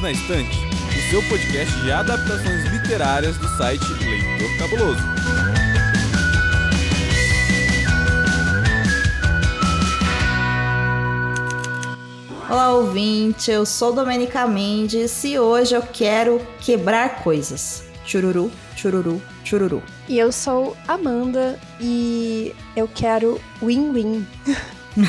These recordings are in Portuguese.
Perdidos na Estante, o seu podcast de adaptações literárias do site Leitor Cabuloso. Olá, ouvinte, eu sou Domenica Mendes e hoje eu quero quebrar coisas. Chururu, chururu, chururu. E eu sou Amanda e eu quero win-win.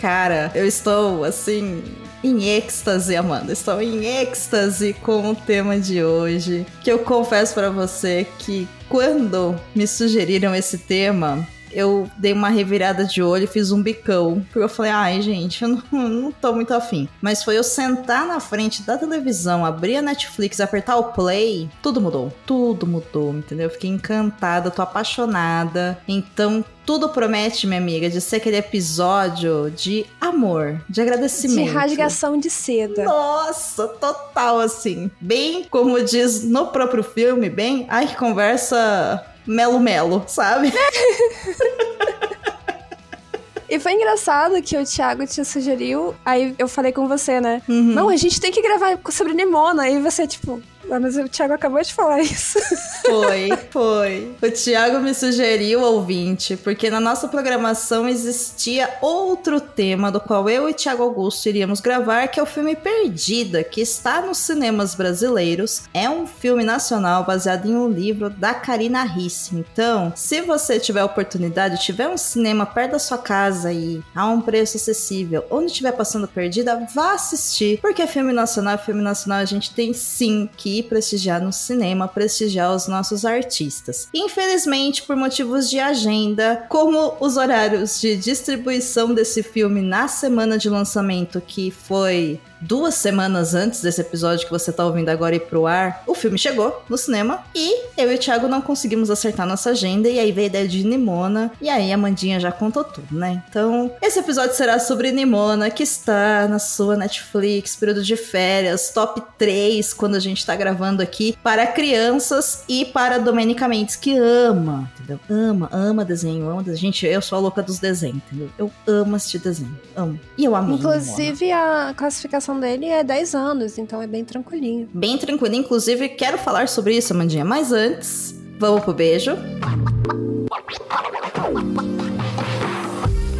Cara, eu estou assim em êxtase, Amanda. Estou em êxtase com o tema de hoje. Que eu confesso para você que quando me sugeriram esse tema, eu dei uma revirada de olho e fiz um bicão. Porque eu falei, ai, gente, eu não, não tô muito afim. Mas foi eu sentar na frente da televisão, abrir a Netflix, apertar o play, tudo mudou. Tudo mudou, entendeu? Eu fiquei encantada, tô apaixonada. Então, tudo promete, minha amiga, de ser aquele episódio de amor, de agradecimento. De rasgação de seda. Nossa, total assim. Bem como diz no próprio filme, bem, ai que conversa melo-melo, sabe? E foi engraçado que o Thiago te sugeriu, aí eu falei com você, né? Uhum. Não, a gente tem que gravar sobre Nimona. Aí você, tipo, mas o Thiago acabou de falar isso. Foi, foi. O Thiago me sugeriu, ouvinte, porque na nossa programação existia outro tema do qual eu e Thiago Augusto iríamos gravar, que é o filme Perdida, que está nos cinemas brasileiros. É um filme nacional baseado em um livro da Karina Risse. Então, se você tiver oportunidade, tiver um cinema perto da sua casa e a um preço acessível, onde estiver passando Perdida, vá assistir, porque é filme nacional, filme nacional a gente tem sim que prestigiar no cinema, prestigiar os nossos artistas. Infelizmente, por motivos de agenda, como os horários de distribuição desse filme na semana de lançamento, que foi duas semanas antes desse episódio que você tá ouvindo agora ir pro ar, o filme chegou no cinema e eu e o Thiago não conseguimos acertar nossa agenda e aí veio a ideia de Nimona e aí a Mandinha já contou tudo, né? Então, esse episódio será sobre Nimona, que está na sua Netflix, período de férias, top 3 quando a gente tá gravando aqui para crianças e para Domenica Mendes, que ama, entendeu? Ama, ama desenho, ama desenho. Gente, eu sou a louca dos desenhos, entendeu? Eu amo assistir desenho, amo. E eu Nimona. Inclusive, a classificação dele é 10 anos, então é bem tranquilinho. Bem tranquilo. Inclusive, quero falar sobre isso, Amandinha. Mas antes, vamos pro beijo.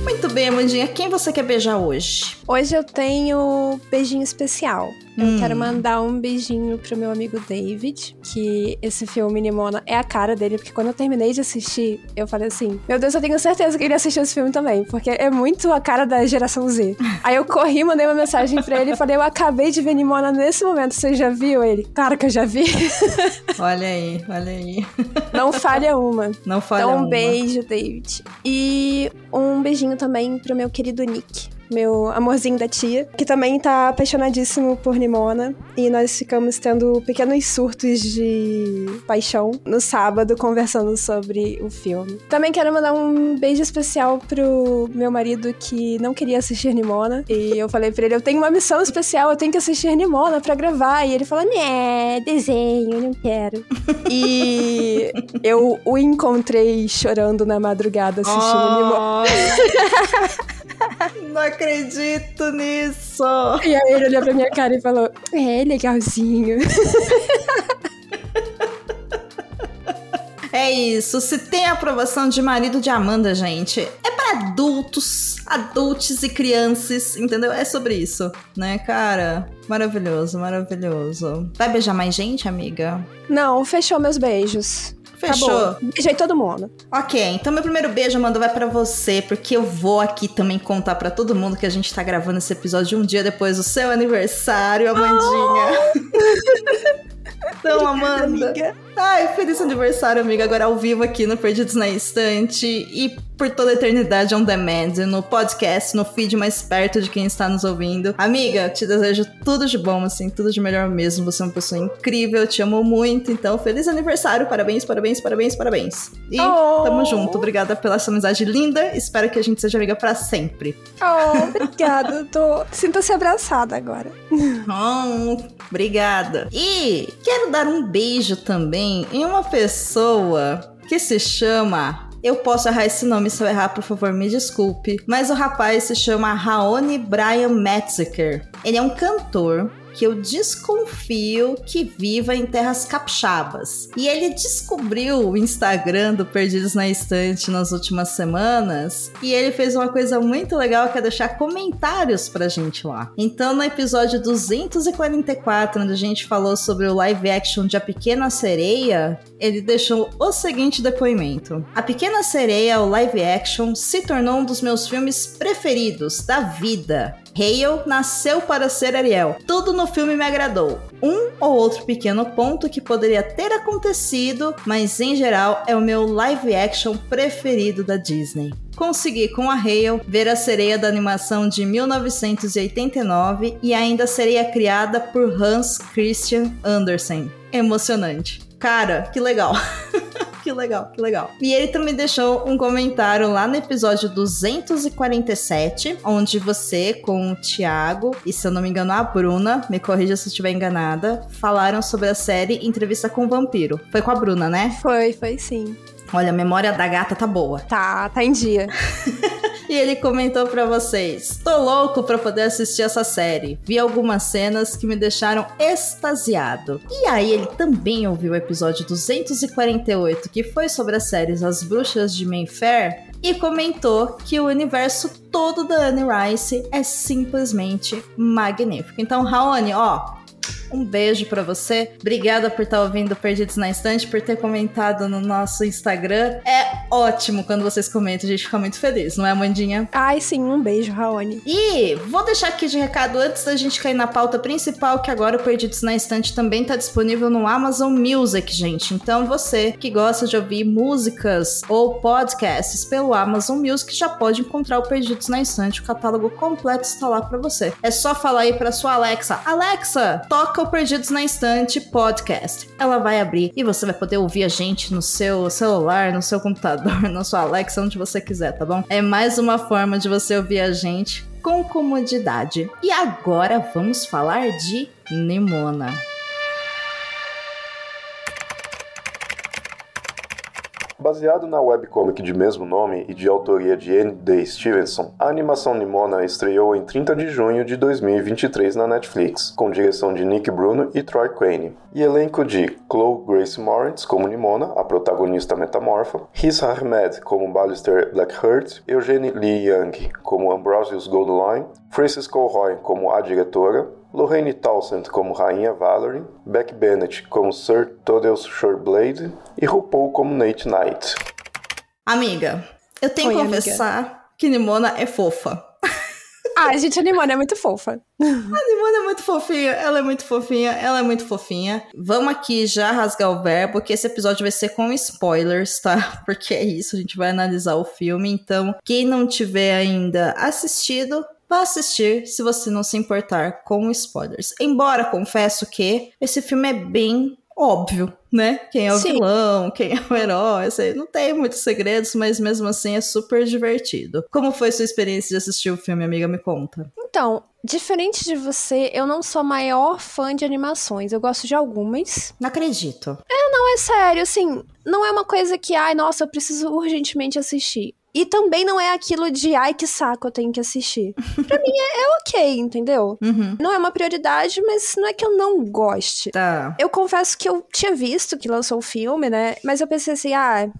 Muito bem, Amandinha. Quem você quer beijar hoje? Hoje eu tenho beijinho especial. Eu Hum. quero mandar um beijinho pro meu amigo David, que esse filme Nimona é a cara dele, porque quando eu terminei de assistir, eu falei assim: Meu Deus, eu tenho certeza que ele assistiu esse filme também, porque é muito a cara da geração Z. Aí eu corri, mandei uma mensagem pra ele e falei: Eu acabei de ver Nimona nesse momento, você já viu ele? Claro que eu já vi. Olha aí, olha aí. Não falha uma. Não falha Então, um uma. beijo, David. E um beijinho também pro meu querido Nick. Meu amorzinho da tia, que também tá apaixonadíssimo por Nimona. E nós ficamos tendo pequenos surtos de paixão no sábado, conversando sobre o filme. Também quero mandar um beijo especial pro meu marido que não queria assistir Nimona. E eu falei pra ele: eu tenho uma missão especial, eu tenho que assistir Nimona pra gravar. E ele falou: né, desenho, não quero. E eu o encontrei chorando na madrugada assistindo Nimona. Não acredito nisso. E aí ele olhou pra minha cara e falou: É, legalzinho. É isso. Se tem aprovação de marido de Amanda, gente, é para adultos, adultos e crianças, entendeu? É sobre isso, né, cara? Maravilhoso, maravilhoso. Vai beijar mais gente, amiga? Não, fechou meus beijos. Fechou. Acabou. Beijei todo mundo. Ok, então meu primeiro beijo, Amanda, vai pra você, porque eu vou aqui também contar pra todo mundo que a gente tá gravando esse episódio um dia depois do seu aniversário, Amandinha. Então, Amanda. Amiga. Ai, feliz aniversário, amiga. Agora ao vivo aqui no Perdidos na Estante e por toda a eternidade on demand, no podcast, no feed mais perto de quem está nos ouvindo. Amiga, te desejo tudo de bom, assim, tudo de melhor mesmo. Você é uma pessoa incrível, te amo muito. Então, feliz aniversário, parabéns, parabéns, parabéns, parabéns. E Oh. tamo junto. Obrigada pela essa amizade linda. Espero que a gente seja amiga pra sempre. Oh, obrigada. Tô... Sinta-se abraçada agora. Oh, obrigada. E quero dar um beijo também em uma pessoa que se chama Eu posso errar esse nome, se eu errar, por favor, me desculpe. Mas o rapaz se chama Raoni Brian Metziker. Ele é um cantor que eu desconfio que viva em terras capixabas. E ele descobriu o Instagram do Perdidos na Estante nas últimas semanas e ele fez uma coisa muito legal que é deixar comentários pra gente lá. Então, no episódio 244, onde a gente falou sobre o live action de A Pequena Sereia, ele deixou o seguinte depoimento: A Pequena Sereia, o live action, se tornou um dos meus filmes preferidos da vida. Hale nasceu para ser Ariel. Tudo no filme me agradou. Um ou outro pequeno ponto que poderia ter acontecido, mas em geral é o meu live action preferido da Disney. Consegui com a Hale ver a sereia da animação de 1989 e ainda sereia criada por Hans Christian Andersen. Emocionante. Cara, que legal. que legal, que legal. E ele também deixou um comentário lá no episódio 247, onde você, com o Thiago e, se eu não me engano, a Bruna, me corrija se estiver enganada, falaram sobre a série Entrevista com o Vampiro. Foi com a Bruna, né? Foi, foi sim. Olha, a memória da gata tá boa. Tá, tá em dia. e ele comentou para vocês: "Tô louco para poder assistir essa série. Vi algumas cenas que me deixaram extasiado". E aí ele também ouviu o episódio 248, que foi sobre as séries As Bruxas de Mayfair, e comentou que o universo todo da Anne Rice é simplesmente magnífico. Então, Raoni, ó, um beijo para você. Obrigada por estar ouvindo Perdidos na Estante, por ter comentado no nosso Instagram. É ótimo quando vocês comentam, a gente fica muito feliz, não é, Amandinha? Ai, sim, um beijo, Raoni. E vou deixar aqui de recado antes da gente cair na pauta principal, que agora o Perdidos na Estante também tá disponível no Amazon Music, gente. Então você que gosta de ouvir músicas ou podcasts pelo Amazon Music já pode encontrar o Perdidos na Estante. O catálogo completo está lá para você. É só falar aí para sua Alexa: Alexa, toca o Perdidos na Estante podcast. Ela vai abrir e você vai poder ouvir a gente no seu celular, no seu computador, na sua Alexa, onde você quiser, tá bom? É mais uma forma de você ouvir a gente com comodidade. E agora vamos falar de Nimona. Baseado na webcomic de mesmo nome e de autoria de N. D. Stevenson, a animação Nimona estreou em 30 de junho de 2023 na Netflix, com direção de Nick Bruno e Troy Crane, e elenco de Chloe Grace Moritz como Nimona, a protagonista metamorfa, Riz Ahmed como Ballister Blackheart, Eugene Lee Young como Ambrosius Goldline, Frances Colroy como a diretora, Lorraine Townsend como Rainha Valerie, Beck Bennett como Sir Toddles Shoreblade e RuPaul como Nate Knight. Amiga, eu tenho Oi, que confessar amiga. que Nimona é fofa. Ah, gente, a Nimona é muito fofa. A Nimona é muito fofinha, ela é muito fofinha, ela é muito fofinha. Vamos aqui já rasgar o verbo, que esse episódio vai ser com spoilers, tá? Porque é isso, a gente vai analisar o filme. Então, quem não tiver ainda assistido, Vá assistir se você não se importar com spoilers. Embora confesso que esse filme é bem óbvio, né? Quem é o Sim. vilão, quem é o herói, assim, não tem muitos segredos, mas mesmo assim é super divertido. Como foi sua experiência de assistir o filme, amiga? Me conta. Então, diferente de você, eu não sou a maior fã de animações. Eu gosto de algumas. Não acredito. É, não, é sério, assim, não é uma coisa que, ai, nossa, eu preciso urgentemente assistir. E também não é aquilo de, ai, que saco, eu tenho que assistir. pra mim é, é, ok, entendeu? Uhum. Não é uma prioridade, mas não é que eu não goste. Tá. Eu confesso que eu tinha visto que lançou o filme, né? Mas eu pensei assim, ah,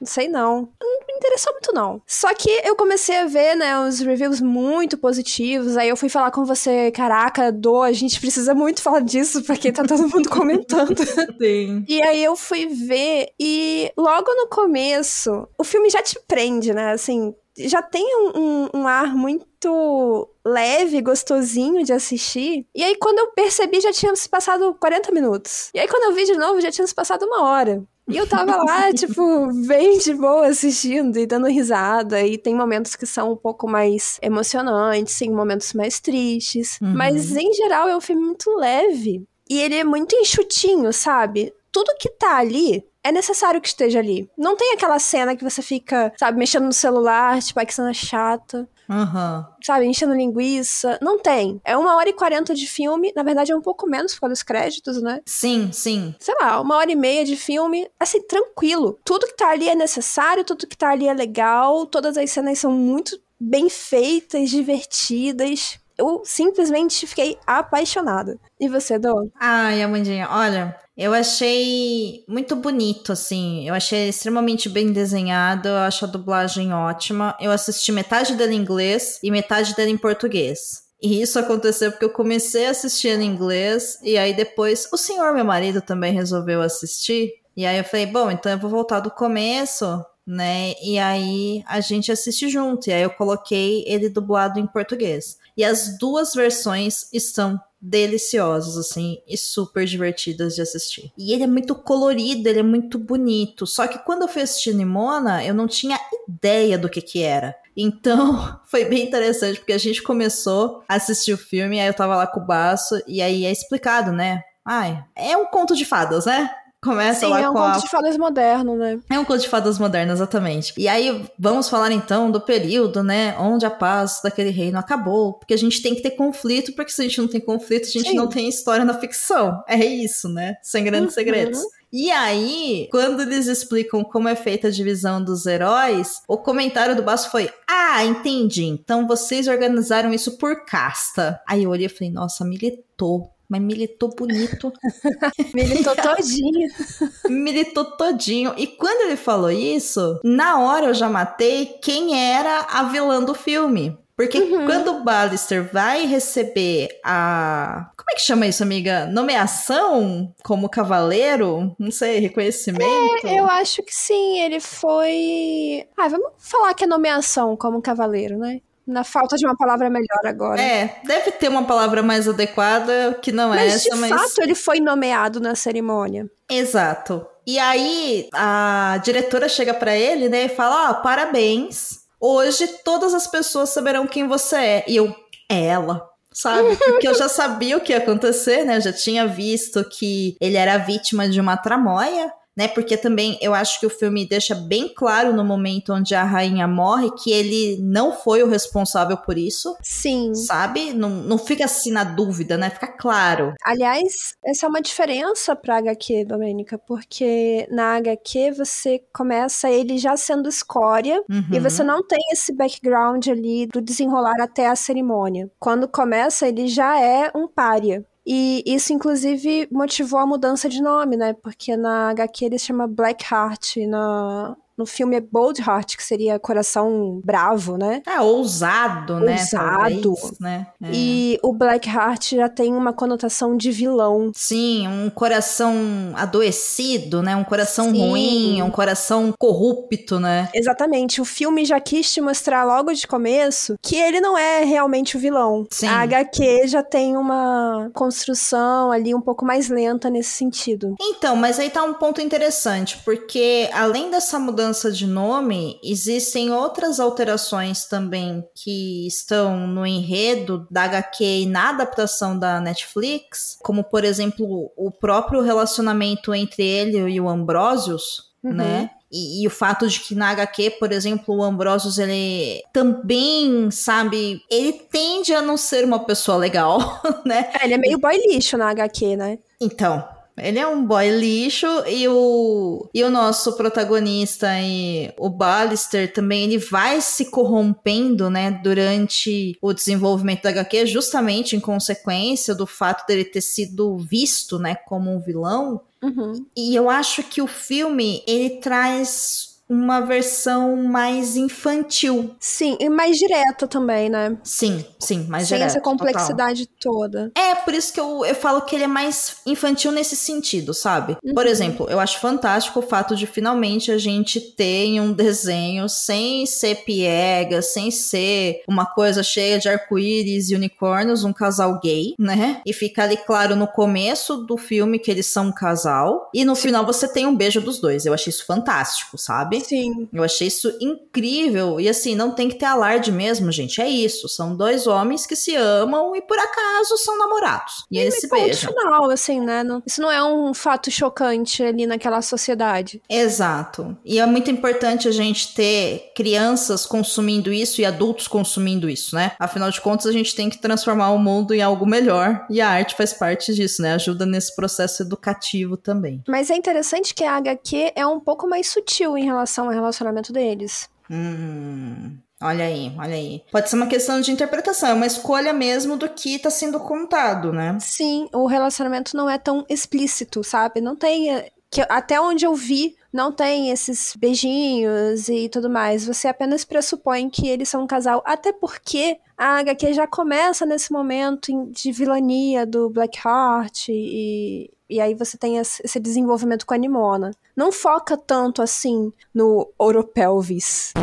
não sei não. Não me interessou muito, não. Só que eu comecei a ver, né, os reviews muito positivos. Aí eu fui falar com você, caraca, Do, a gente precisa muito falar disso, porque tá todo mundo comentando. Sim. E aí eu fui ver, e logo no começo, o filme já te prende, né? Assim, já tem um, um, um, ar muito leve, gostosinho de assistir. E aí, quando eu percebi, já tinha se passado 40 minutos. E aí, quando eu vi de novo, já tinha se passado uma hora. E eu tava lá, tipo, bem de boa assistindo e dando risada. E tem momentos que são um pouco mais emocionantes, tem momentos mais tristes. Uhum. Mas, em geral, é um filme muito leve. E ele é muito enxutinho, sabe? Tudo que tá ali é necessário que esteja ali. Não tem aquela cena que você fica, sabe, mexendo no celular, tipo, ai que cena chata. Uhum. Sabe, enchendo linguiça. Não tem. É uma hora e quarenta de filme. Na verdade, é um pouco menos por causa dos créditos, né? Sim, sim. Sei lá, uma hora e meia de filme. Assim, tranquilo. Tudo que tá ali é necessário, tudo que tá ali é legal. Todas as cenas são muito bem feitas, divertidas. Eu simplesmente fiquei apaixonada. E você, Dô? Ai, Amandinha, olha, eu achei muito bonito, assim. Eu achei extremamente bem desenhado. Eu acho a dublagem ótima. Eu assisti metade dela em inglês e metade dela em português. E isso aconteceu porque eu comecei a assistir em inglês e aí depois o senhor, meu marido, também resolveu assistir. E aí eu falei, bom, então eu vou voltar do começo, né? E aí a gente assiste junto. E aí eu coloquei ele dublado em português. E as duas versões estão deliciosas, assim, e super divertidas de assistir. E ele é muito colorido, ele é muito bonito. Só que quando eu fui assistir Nimona, eu não tinha ideia do que que era. Então, foi bem interessante, porque a gente começou a assistir o filme, aí eu tava lá com o baço, e aí é explicado, né? Ai, é um conto de fadas, né? Começa Sim, lá é um com conto a de fadas moderno, né? é um conto de fadas moderno, exatamente. E aí, vamos falar então do período, né, onde a paz daquele reino acabou. Porque a gente tem que ter conflito, porque se a gente não tem conflito, a gente Sim. não tem história na ficção. É isso, né? Sem grandes Uhum. segredos. E aí, quando eles explicam como é feita a divisão dos heróis, o comentário do Baço foi: Ah, entendi. Então vocês organizaram isso por casta. Aí eu olhei e falei: Nossa, militou. Mas militou bonito. Militou todinho. militou todinho. E quando ele falou isso, na hora eu já matei quem era a vilã do filme. Porque quando o Ballister vai receber a. Como é que chama isso, amiga? Nomeação como cavaleiro? Não sei, reconhecimento? Eu acho que sim, ele foi. Ah, vamos falar que é nomeação como cavaleiro, né? Na falta de uma palavra melhor agora. É, deve ter uma palavra mais adequada que não é mas essa, de mas. fato ele foi nomeado na cerimônia. Exato. E aí a diretora chega pra ele, né, e fala: "Ó, parabéns. Hoje todas as pessoas saberão quem você é". E eu, é ela. Sabe? Porque eu já sabia o que ia acontecer, né? Eu já tinha visto que ele era vítima de uma tramóia, né? Porque também eu acho que o filme deixa bem claro no momento onde a rainha morre que ele não foi o responsável por isso, Sim. sabe? Não, não fica assim na dúvida, né? Fica claro. Aliás, essa é uma diferença pra HQ, Domênica, porque na HQ você começa ele já sendo escória Uhum. e você não tem esse background ali do desenrolar até a cerimônia. Quando começa, ele já é um pária. E isso, inclusive, motivou a mudança de nome, né? Porque na HQ ele se chama Blackheart, e na, no filme é Boldheart, que seria coração bravo, né? É ousado, né? Ousado. talvez, né? É. E o Blackheart já tem uma conotação de vilão. Sim, um coração adoecido, né? Um coração Sim. ruim, um coração corrupto, né? Exatamente. O filme já quis te mostrar logo de começo que ele não é realmente o vilão. Sim. A HQ já tem uma construção ali um pouco mais lenta nesse sentido. Então, mas aí tá um ponto interessante, porque além dessa mudança de nome, existem outras alterações também que estão no enredo da HQ e na adaptação da Netflix, como por exemplo o próprio relacionamento entre ele e o Ambrosius, Uhum. né? E, e o fato de que na HQ, por exemplo, o Ambrosius, ele também, sabe, ele tende a não ser uma pessoa legal, né? É, ele é meio boy lixo na HQ, né? Então, ele é um boy lixo e o, e o nosso protagonista e o Ballister também, ele vai se corrompendo, né, durante o desenvolvimento da HQ, justamente em consequência do fato dele ter sido visto, né, como um vilão. Uhum. E eu acho que o filme, ele traz uma versão mais infantil. Sim, e mais direta também, né? Sim, sim, mais Sem direto, essa total. complexidade toda. É, por isso que eu, eu falo que ele é mais infantil nesse sentido, sabe? Por Uhum. exemplo, eu acho fantástico o fato de finalmente a gente ter um desenho sem ser piega, sem ser uma coisa cheia de arco-íris e unicórnios, um casal gay, né? E fica ali claro no começo do filme que eles são um casal, e no final você tem um beijo dos dois. Eu achei isso fantástico, sabe? Sabe? Sim. Eu achei isso incrível. E assim, não tem que ter alarde mesmo, gente. É isso. São dois homens que se amam e por acaso são namorados. E, eles se beijam. final, assim, né? Não- isso não é um fato chocante ali naquela sociedade. Exato. E é muito importante a gente ter crianças consumindo isso e adultos consumindo isso, né? Afinal de contas, a gente tem que transformar o mundo em algo melhor. E a arte faz parte disso, né? Ajuda nesse processo educativo também. Mas é interessante que a HQ é um pouco mais sutil em relação ao relacionamento deles. Hum. Olha aí, olha aí. Pode ser uma questão de interpretação, é uma escolha mesmo do que tá sendo contado, né? Sim, o relacionamento não é tão explícito, sabe? Não tem. eh, Que, até onde eu vi, não tem esses beijinhos e tudo mais. Você apenas pressupõe que eles são um casal. Até porque a HQ já começa nesse momento de vilania do Blackheart e. E aí você tem esse desenvolvimento com a Nimona. Não foca tanto assim no Oropelvis.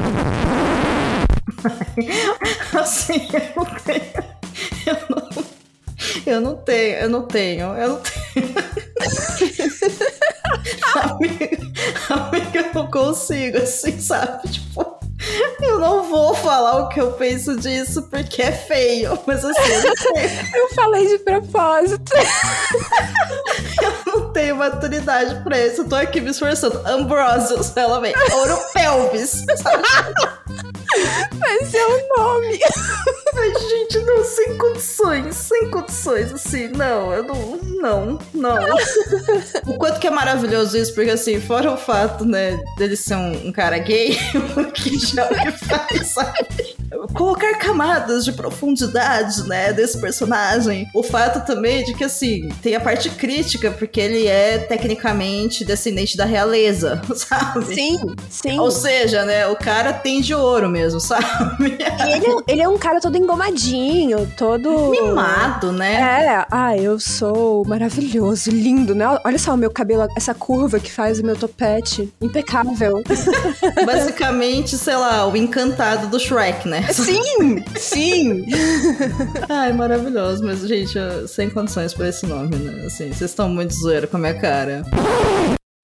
Assim, eu não tenho. Eu não, eu não tenho, eu não tenho, eu não tenho. amiga, amiga, eu não consigo, assim, sabe? Tipo, eu não vou falar o que eu penso disso porque é feio, mas assim, eu não tenho, Eu falei de propósito. eu não tenho maturidade pra isso. Eu tô aqui me esforçando. Ambrosius, ela vem. Ouro pelvis, sabe? Mas é o nome. Ai, gente, não, sem condições, sem condições, assim, não, eu não, não, não. o quanto que é maravilhoso isso, porque assim, fora o fato, né, dele ser um, um cara gay, o que já me faz, sabe? Colocar camadas de profundidade, né, desse personagem. O fato também de que, assim, tem a parte crítica, porque ele é tecnicamente descendente da realeza, sabe? Sim, sim. Ou seja, né, o cara tem de ouro mesmo, sabe? E ele, é- ele é um cara todo engomadinho, todo. Mimado, né? É, ah, eu sou maravilhoso, lindo, né? Olha só o meu cabelo, essa curva que faz o meu topete. Impecável. Basicamente, sei lá, o encantado do Shrek, né? Sim, sim. Ai, maravilhoso. Mas, gente, eu- sem condições pra esse nome, né? Assim, vocês estão muito zoeira com a minha cara.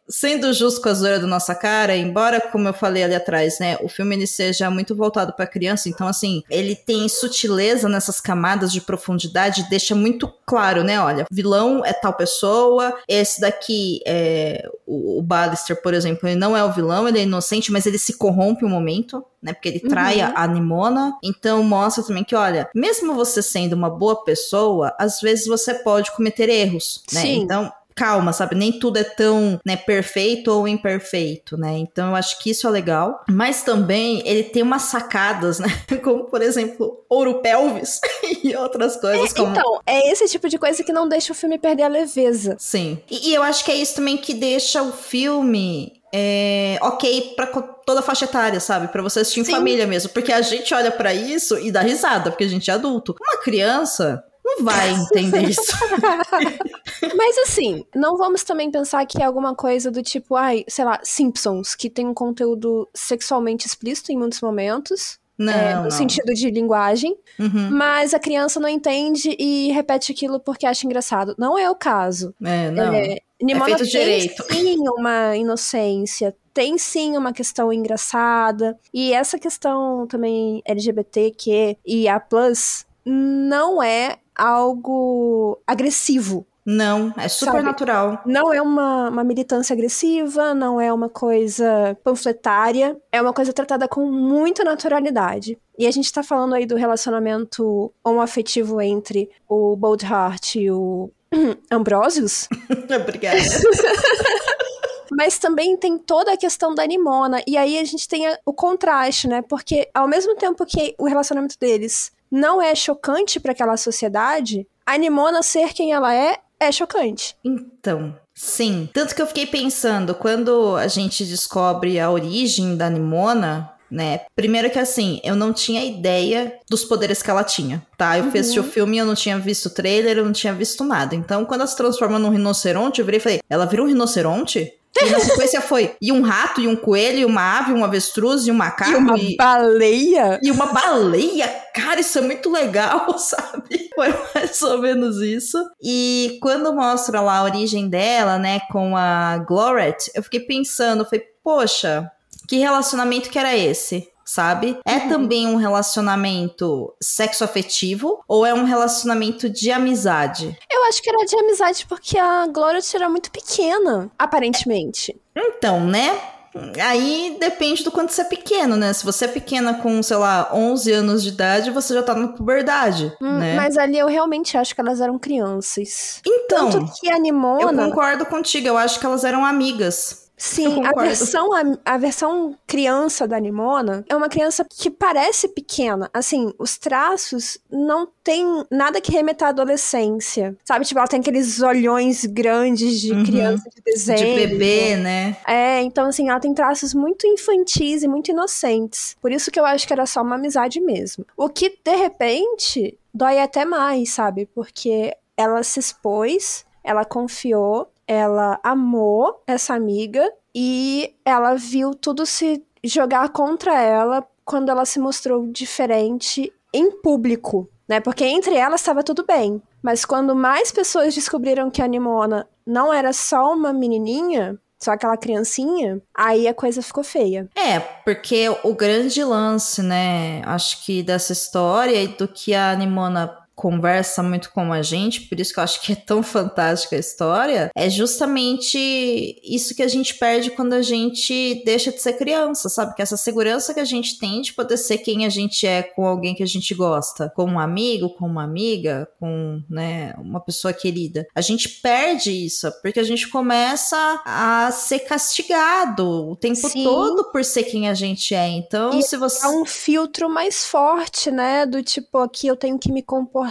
Sendo justo com a zoeira da nossa cara, embora, como eu falei ali atrás, né, o filme ele seja muito voltado pra criança, então, assim, ele tem sutileza nessas camadas de profundidade, deixa muito claro, né, olha, vilão é tal pessoa, esse daqui, é, o, o Ballister, por exemplo, ele não é o vilão, ele é inocente, mas ele se corrompe um momento, né, porque ele trai Uhum. a, a Nimona, então mostra também que, olha, mesmo você sendo uma boa pessoa, às vezes você pode cometer erros, né, Sim. então calma, sabe? Nem tudo é tão, né, perfeito ou imperfeito, né? Então eu acho que isso é legal. Mas também ele tem umas sacadas, né? Como, por exemplo, ouro pelvis e outras coisas como... Então, é esse tipo de coisa que não deixa o filme perder a leveza. Sim. E, e eu acho que é isso também que deixa o filme... É, ok pra co- toda a faixa etária, sabe? Pra você assistir em Sim. família mesmo. Porque a gente olha pra isso e dá risada, porque a gente é adulto. Uma criança vai entender isso. Mas assim, não vamos também pensar que é alguma coisa do tipo, ai, sei lá, Simpsons, que tem um conteúdo sexualmente explícito em muitos momentos. Não, é, no não. sentido de linguagem, Uhum. mas a criança não entende e repete aquilo porque acha engraçado. Não é o caso. É, não. É, Nimona feito tem direito. sim uma inocência, tem sim uma questão engraçada. E essa questão também LGBTQ e A não é algo agressivo. Não, é super Sabe? natural. Não é uma, uma militância agressiva, não é uma coisa panfletária, é uma coisa tratada com muita naturalidade. E a gente tá falando aí do relacionamento homoafetivo entre o Boldheart e o Ambrosius, Obrigada. mas também tem toda a questão da Nimona. E aí a gente tem o contraste, né? Porque ao mesmo tempo que o relacionamento deles não é chocante para aquela sociedade, a Nimona ser quem ela é é chocante. Então, sim. Tanto que eu fiquei pensando, quando a gente descobre a origem da Nimona, né? Primeiro que assim, eu não tinha ideia dos poderes que ela tinha, tá? Eu fui assistir o filme eu não tinha visto o trailer, eu não tinha visto nada. Então, quando ela se transforma num rinoceronte, eu virei e falei, ela virou um rinoceronte? E na sequência foi, e um rato, e um coelho, e uma ave, um avestruz, e um macaco, E uma baleia? E uma baleia, cara, isso é muito legal, sabe? Foi mais ou menos isso. E quando mostra lá a origem dela, né, com a Gloret, eu fiquei pensando, falei, poxa, Que relacionamento que era esse? Sabe? É Uhum. também um relacionamento sexo-afetivo ou é um relacionamento de amizade? Eu acho que era de amizade porque a Glória era muito pequena, aparentemente. Então, né? Aí depende do quanto você é pequeno, né? Se você é pequena com, sei lá, 11 anos de idade, você já tá na puberdade, Hum, né? Mas ali eu realmente acho que elas eram crianças. Então, Tanto que a eu concordo contigo, eu acho que elas eram amigas. Sim, a versão, a, a versão criança da Nimona é uma criança que parece pequena. Assim, os traços não tem nada que remeta à adolescência. Sabe? Tipo, ela tem aqueles olhões grandes de Uhum. criança de desenho. De bebê, né? É, então assim, ela tem traços muito infantis e muito inocentes. Por isso que eu acho que era só uma amizade mesmo. O que, de repente, dói até mais, sabe? Porque ela se expôs, ela confiou, ela amou essa amiga e ela viu tudo se jogar contra ela quando ela se mostrou diferente em público, né? Porque entre elas estava tudo bem. Mas quando mais pessoas descobriram que a Nimona não era só uma menininha, só aquela criancinha, aí a coisa ficou feia. É, porque o grande lance, né, acho que dessa história e do que a Nimona conversa muito com a gente, por isso que eu acho que é tão fantástica a história, é justamente isso que a gente perde quando a gente deixa de ser criança, sabe? Que essa segurança que a gente tem de poder ser quem a gente é com alguém que a gente gosta, com um amigo, com uma amiga, com, né, uma pessoa querida. A gente perde isso, porque a gente começa a ser castigado o tempo Sim. todo por ser quem a gente é. Então, E se você É um filtro mais forte, né? Do tipo, aqui eu tenho que me comportar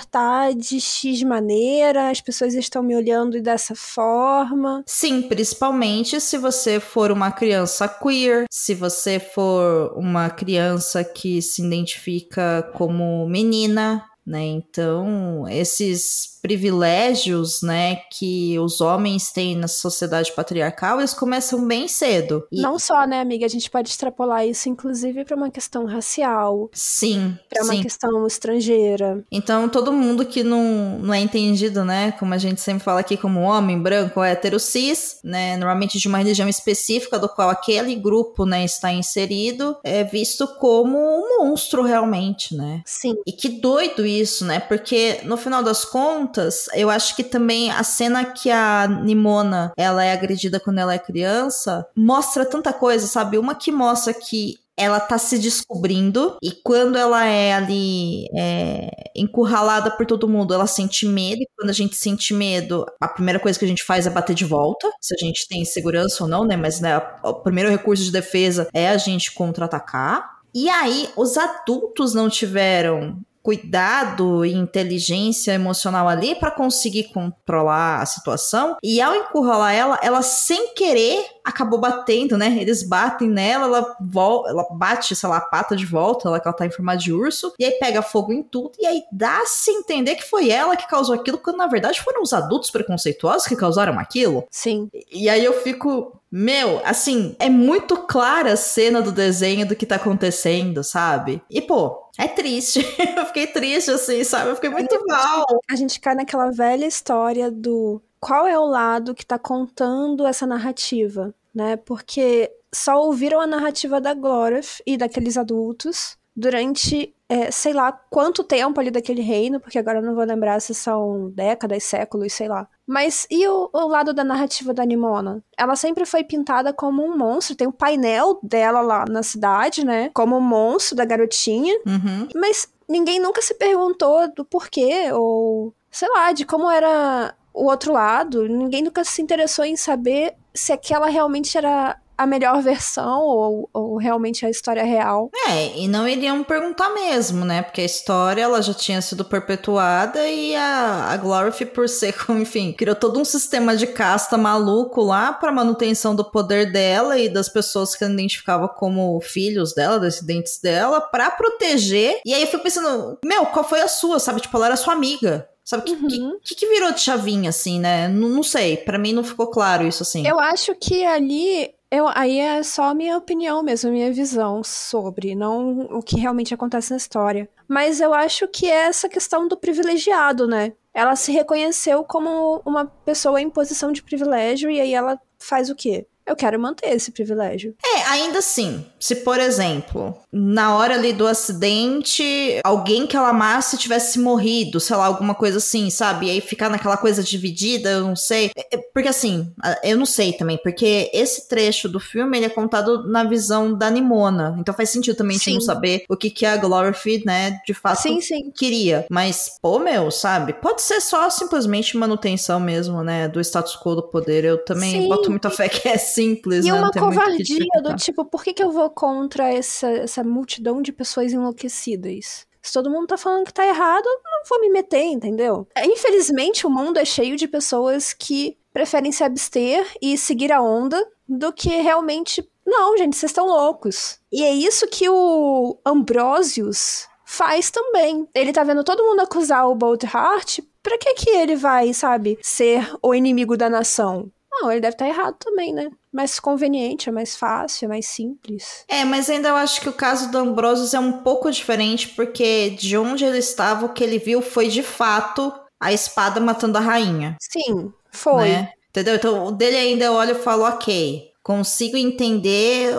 de X maneira, as pessoas estão me olhando dessa forma. Sim, principalmente se você for uma criança queer, se você for uma criança que se identifica como menina, né? Então, esses privilégios, né, que os homens têm na sociedade patriarcal, eles começam bem cedo. E Não só, né, amiga? A gente pode extrapolar isso, inclusive, para uma questão racial, sim, para uma questão estrangeira. Então, todo mundo que não, não é entendido, né? Como a gente sempre fala aqui, como homem, branco, hétero, cis, né? Normalmente de uma religião específica do qual aquele grupo, né, está inserido, é visto como um monstro realmente, né? Sim. E que doido isso, né? Porque no final das contas, eu acho que também a cena que a Nimona ela é agredida quando ela é criança mostra tanta coisa, sabe? Uma que mostra que ela tá se descobrindo e quando ela é ali é, encurralada por todo mundo, ela sente medo. E quando a gente sente medo, a primeira coisa que a gente faz é bater de volta, se a gente tem segurança ou não, né? Mas né, o primeiro recurso de defesa é a gente contra-atacar. E aí, os adultos não tiveram cuidado e inteligência emocional ali para conseguir controlar a situação. E ao encurralar ela, ela sem querer acabou batendo, né? Eles batem nela, ela, vol ela bate, sei lá, a pata de volta, ela que ela tá em formato de urso, e aí pega fogo em tudo, e aí dá-se entender que foi ela que causou aquilo, quando na verdade foram os adultos preconceituosos que causaram aquilo. Sim. E aí eu fico, meu, assim, é muito clara a cena do desenho do que tá acontecendo, sabe? E pô, é triste. eu fiquei triste, assim, sabe? Eu fiquei muito mal. A gente cai naquela velha história do qual é o lado que tá contando essa narrativa, né? Porque só ouviram a narrativa da Glorif e daqueles adultos durante, é, sei lá, quanto tempo ali daquele reino, porque agora eu não vou lembrar se são décadas, séculos, sei lá. Mas e o, o lado da narrativa da Nimona? Ela sempre foi pintada como um monstro, tem o painel dela lá na cidade, né? Como o monstro da garotinha. Uhum. Mas ninguém nunca se perguntou do porquê, ou sei lá, de como era o outro lado. Ninguém nunca se interessou em saber se aquela realmente era a melhor versão ou, ou realmente a história real. É, e não iriam perguntar mesmo, né? Porque a história ela já tinha sido perpetuada e a, a Glorif, por ser, enfim, criou todo um sistema de casta maluco lá para manutenção do poder dela e das pessoas que ela identificava como filhos dela, descendentes dela, para proteger. E aí eu fico pensando, meu, qual foi a sua, sabe? Tipo, ela era sua amiga. Sabe, o que, Uhum. que, que virou de chavinha, assim, né? Não, não sei, para mim não ficou claro isso, assim. Eu acho que ali. Eu, aí é só a minha opinião mesmo, a minha visão sobre, não o que realmente acontece na história. Mas eu acho que é essa questão do privilegiado, né? Ela se reconheceu como uma pessoa em posição de privilégio e aí ela faz o quê? Eu quero manter esse privilégio. É, ainda assim, se por exemplo, na hora ali do acidente, alguém que ela amasse tivesse morrido, sei lá, alguma coisa assim, sabe? E aí ficar naquela coisa dividida, eu não sei. É, é, porque assim, eu não sei também, porque esse trecho do filme ele é contado na visão da Nimona. Então faz sentido também a gente não saber o que, que a Glorified, né, de fato sim, sim. queria. Mas, pô, meu, sabe? Pode ser só simplesmente manutenção mesmo, né, do status quo do poder. Eu também sim. boto muita fé que é simples, e né? uma covardia do tipo, por que, que eu vou contra essa, essa multidão de pessoas enlouquecidas? Se todo mundo tá falando que tá errado, não vou me meter, entendeu? É, infelizmente, o mundo é cheio de pessoas que preferem se abster e seguir a onda do que realmente. Não, gente, vocês estão loucos. E é isso que o Ambrosius faz também. Ele tá vendo todo mundo acusar o Bolt Heart. Pra que que ele vai, sabe, ser o inimigo da nação? Não, ele deve estar tá errado também, né? Mais conveniente, é mais fácil, é mais simples. É, mas ainda eu acho que o caso do Ambrosius é um pouco diferente, porque de onde ele estava, o que ele viu foi de fato a espada matando a rainha. Sim, foi. Né? Entendeu? Então, o dele ainda eu olho e falo, ok, consigo entender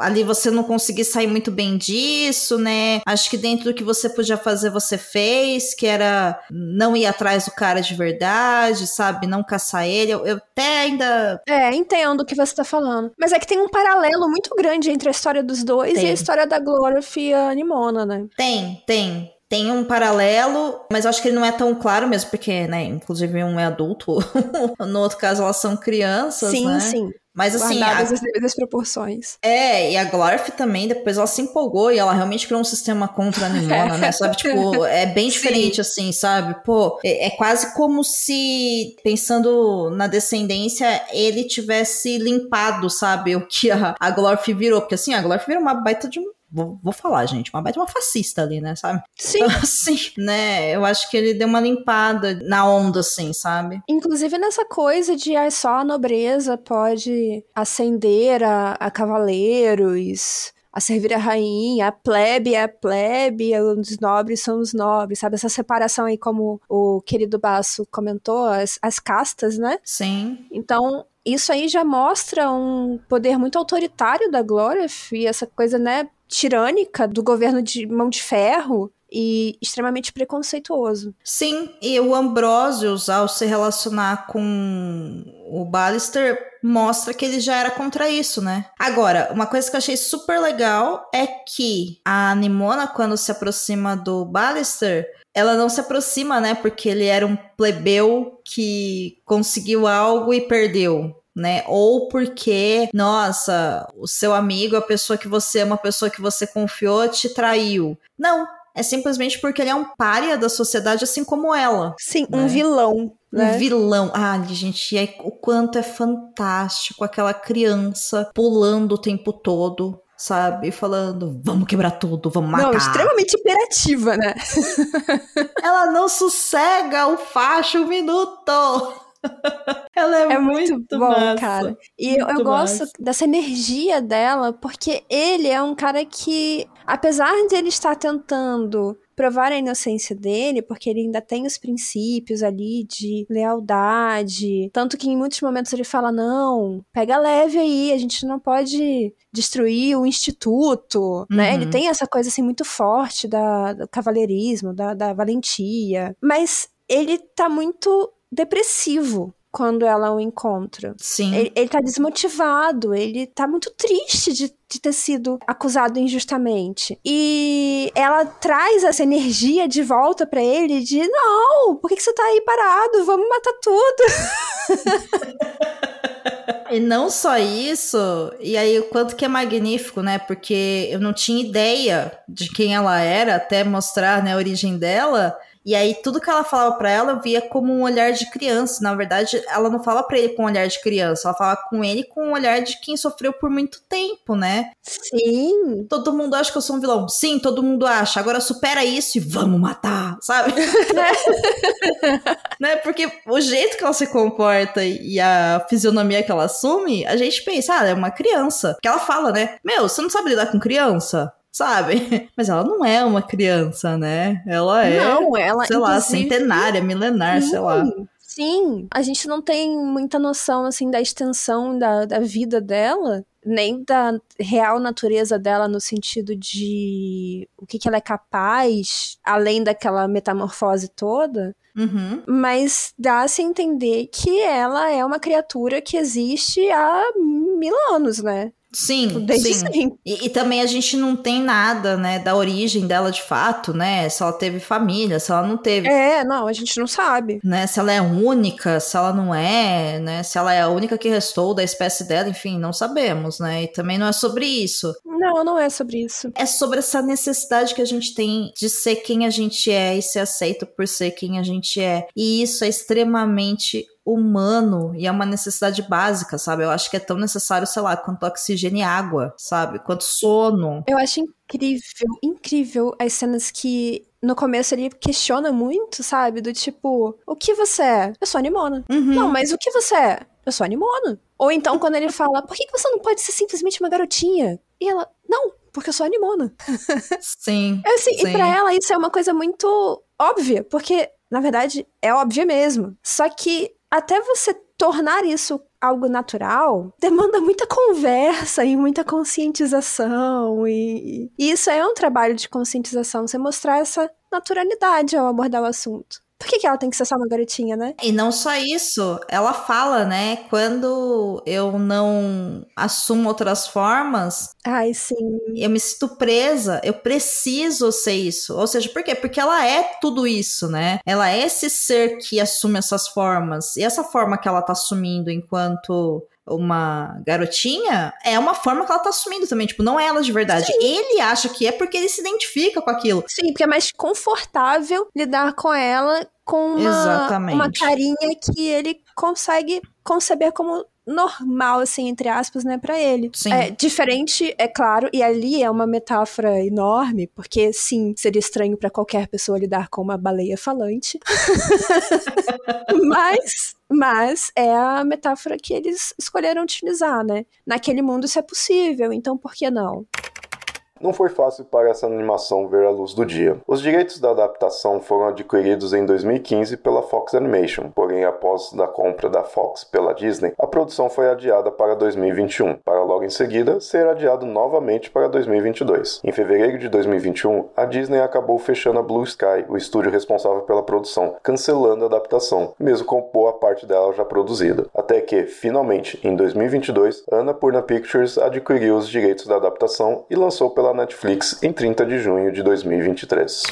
ali você não conseguir sair muito bem disso, né? Acho que dentro do que você podia fazer, você fez, que era não ir atrás do cara de verdade, sabe? Não caçar ele. Eu, eu até ainda. É, entendo o que você tá falando. Mas é que tem um paralelo muito grande entre a história dos dois tem. e a história da Glorif e a Nimona, né? Tem, tem tem um paralelo, mas eu acho que ele não é tão claro mesmo, porque, né, inclusive um é adulto, no outro caso elas são crianças, sim, né? Sim, sim. Mas assim. Guardadas a... as devidas proporções. É, e a Glorf também, depois ela se empolgou e ela realmente criou um sistema contra a Nimona, né? Sabe? Tipo, é bem diferente, Sim. assim, sabe? Pô, é, é, quase como se, pensando na descendência, ele tivesse limpado, sabe? O que a, a Glorf virou. Porque assim, a Glorf virou uma baita de um Vou, vou, falar, gente, uma baita uma fascista ali, né, sabe? Sim. Então, assim, né, eu acho que ele deu uma limpada na onda, assim, sabe? Inclusive nessa coisa de ah, só a nobreza pode ascender a, a cavaleiros, a servir a rainha, a plebe é a plebe, os nobres são os nobres, sabe? Essa separação aí, como o querido Basso comentou, as, as castas, né? Sim. Então, isso aí já mostra um poder muito autoritário da Glória e essa coisa, né, tirânica do governo de mão de ferro e extremamente preconceituoso. Sim, e o Ambrosius, ao se relacionar com o Ballister, mostra que ele já era contra isso, né? Agora, uma coisa que eu achei super legal é que a Nimona, quando se aproxima do Ballister, ela não se aproxima, né? Porque ele era um plebeu que conseguiu algo e perdeu né? Ou porque, nossa, o seu amigo, a pessoa que você ama, a pessoa que você confiou, te traiu. Não, é simplesmente porque ele é um pária da sociedade, assim como ela. Sim, né? um vilão. Né? Um vilão. Ah, gente, aí, o quanto é fantástico aquela criança pulando o tempo todo sabe? Falando, vamos quebrar tudo, vamos matar. Não, extremamente imperativa, né? Ela não sossega o facho um minuto. Ela é, é muito, muito bom, massa. cara. E muito eu, eu gosto dessa energia dela, porque ele é um cara que, apesar de ele estar tentando provar a inocência dele, porque ele ainda tem os princípios ali de lealdade. Tanto que em muitos momentos ele fala: não, pega leve aí, a gente não pode destruir o instituto, uhum. né? Ele uhum. tem essa coisa assim muito forte da, do cavalheirismo, da, da valentia. Mas ele tá muito depressivo quando ela o encontra. Sim. Ele, ele tá desmotivado, ele tá muito triste de, de, ter sido acusado injustamente. E ela traz essa energia de volta para ele de: não, por que, que você tá aí parado? Vamos matar tudo. E não só isso, e aí o quanto que é magnífico, né? Porque eu não tinha ideia de quem ela era até mostrar né, a origem dela. E aí tudo que ela falava para ela eu via como um olhar de criança. Na verdade, ela não fala para ele com um olhar de criança, ela fala com ele com um olhar de quem sofreu por muito tempo, né? Sim. Todo mundo acha que eu sou um vilão. Sim, todo mundo acha. Agora supera isso e vamos matar, sabe? né? Porque o jeito que ela se comporta e a fisionomia que ela assume, a gente pensa, ah, é uma criança. Que ela fala, né? Meu, você não sabe lidar com criança? Sabe? Mas ela não é uma criança, né? Ela é, não, ela, sei lá, centenária, milenar, sei lá. Sim, a gente não tem muita noção, assim, da extensão da, da vida dela, nem da real natureza dela no sentido de o que, que ela é capaz, além daquela metamorfose toda. Uhum. Mas dá-se a entender que ela é uma criatura que existe há mil anos, né? Sim, Desde sim. sempre. E, e também a gente não tem nada, né, da origem dela de fato, né? Se ela teve família, se ela não teve. É, não, a gente não sabe. Né, se ela é única, se ela não é, né? Se ela é a única que restou da espécie dela, enfim, não sabemos, né? E também não é sobre isso. Não, não é sobre isso. É sobre essa necessidade que a gente tem de ser quem a gente é e ser aceito por ser quem a gente é. E isso é extremamente humano e é uma necessidade básica, sabe? Eu acho que é tão necessário, sei lá, quanto oxigênio e água, sabe? Quanto sono. Eu acho incrível, incrível as cenas que no começo ele questiona muito, sabe? Do tipo, o que você é? Eu sou animona. Uhum. Não, mas o que você é? Eu sou animona. Ou então quando ele fala, por que você não pode ser simplesmente uma garotinha? E ela, não, porque eu sou animona. Sim. É assim, sim. e pra ela isso é uma coisa muito óbvia, porque, na verdade, é óbvia mesmo. Só que até você tornar isso algo natural demanda muita conversa e muita conscientização. E, e isso é um trabalho de conscientização, você mostrar essa naturalidade ao abordar o assunto. Por que, que ela tem que ser só uma garotinha, né? E não só isso, ela fala, né? Quando eu não assumo outras formas, Ai, sim. eu me sinto presa, eu preciso ser isso. Ou seja, por quê? Porque ela é tudo isso, né? Ela é esse ser que assume essas formas. E essa forma que ela tá assumindo enquanto uma garotinha é uma forma que ela tá assumindo também. Tipo, não é ela de verdade. Ele acha que é porque ele se identifica com aquilo. Sim, porque é mais confortável lidar com ela com uma, Exatamente. uma carinha que ele consegue conceber como normal, assim, entre aspas, né, pra ele. Sim. É diferente, é claro, e ali é uma metáfora enorme, porque sim, seria estranho pra qualquer pessoa lidar com uma baleia falante. mas, mas é a metáfora que eles escolheram utilizar, né? Naquele mundo isso é possível, então por que não? Não foi fácil para essa animação ver a luz do dia. Os direitos da adaptação foram adquiridos em 2015 pela Fox Animation, porém, após da compra da Fox pela Disney, a produção foi adiada para 2021, para logo em seguida ser adiado novamente para 2022. Em fevereiro de 2021, a Disney acabou fechando a Blue Sky, o estúdio responsável pela produção, cancelando a adaptação, mesmo com boa parte dela já produzida. Até que, finalmente, em 2022, Annapurna Pictures adquiriu os direitos da adaptação e lançou pela Netflix em 30 de junho de 2023.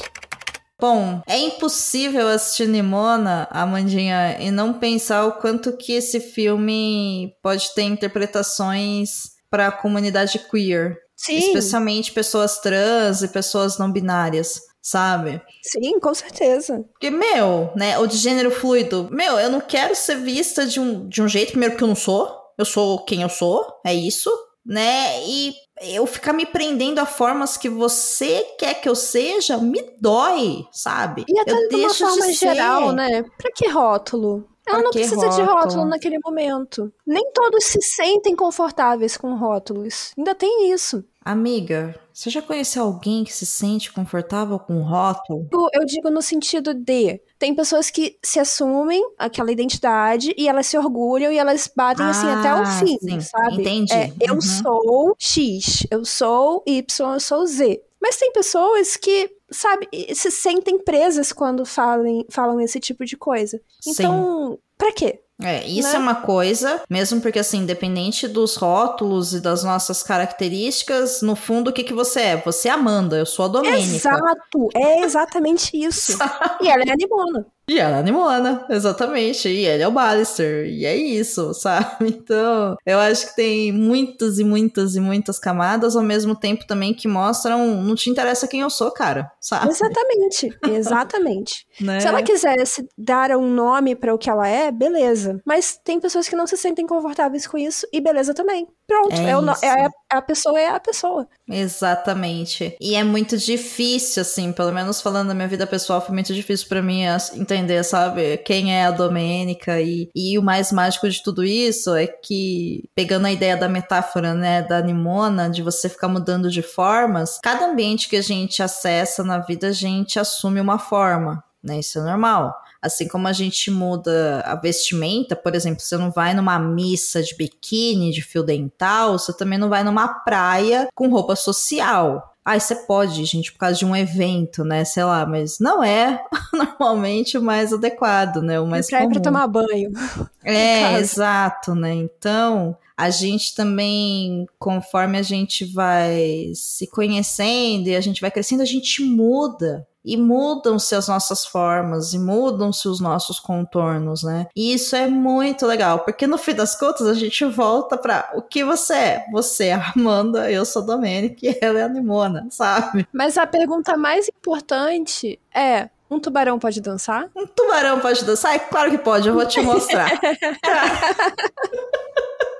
Bom, é impossível assistir Nimona, Amandinha, e não pensar o quanto que esse filme pode ter interpretações para a comunidade queer. Sim, Especialmente pessoas trans e pessoas não binárias, sabe? sim, com certeza. Porque, meu, né, ou de gênero fluido, meu, eu não quero ser vista de um, de um jeito, primeiro porque eu não sou, eu sou quem eu sou, é isso, né, e eu ficar me prendendo a formas que você quer que eu seja, me dói, sabe? E até eu de uma forma de geral, ser. né? Pra que rótulo? Ela Pra não precisa de rótulo? rótulo naquele momento. Nem todos se sentem confortáveis com rótulos. Ainda tem isso. Amiga, você já conheceu alguém que se sente confortável com rótulo? Eu digo no sentido de. Tem pessoas que se assumem aquela identidade e elas se orgulham e elas batem assim até o Ah, fim, sim, sabe? entendi. É, eu Uhum. sou X, eu sou Y, eu sou Z. Mas tem pessoas que, sabe, se sentem presas quando falem, falam esse tipo de coisa. Sim. Então, pra quê? É, isso Né? é uma coisa, mesmo porque, assim, independente dos rótulos e das nossas características, no fundo, o que, que você é? Você é Amanda, eu sou a Domênica. Exato, é exatamente isso. e ela é animona. E ela é a Nimona, exatamente. E ele é o Ballister. E é isso, sabe? Então, eu acho que tem muitas e muitas e muitas camadas, ao mesmo tempo também que mostram. Não te interessa quem eu sou, cara, sabe? Exatamente, exatamente. Né? Se ela quisesse dar um nome pra o que ela é, beleza. Mas tem pessoas que não se sentem confortáveis com isso e beleza também. Pronto, É é o é a, a pessoa é a pessoa. Exatamente. E é muito difícil, assim, pelo menos falando da minha vida pessoal, foi muito difícil pra mim as- entender, sabe, quem é a Domênica. E, e o mais mágico de tudo isso é que, pegando a ideia da metáfora, né, da Nimona, de você ficar mudando de formas, cada ambiente que a gente acessa na vida, a gente assume uma forma, né? Isso é normal. Assim como a gente muda a vestimenta, por exemplo, você não vai numa missa de biquíni, de fio dental, você também não vai numa praia com roupa social. Ah, você pode, gente, por causa de um evento, né? Sei lá, mas não é normalmente o mais adequado, né? O mais pra comum. pra tomar banho. É, exato, né? Então, a gente também, conforme a gente vai se conhecendo e a gente vai crescendo, a gente muda. E mudam-se as nossas formas, e mudam-se os nossos contornos, né? E isso é muito legal, porque no fim das contas a gente volta pra o que você é. Você é a Amanda, eu sou a Domênica e ela é a Nimona, sabe? Mas a pergunta mais importante é: um tubarão pode dançar? Um tubarão pode dançar? É claro que pode, eu vou te mostrar.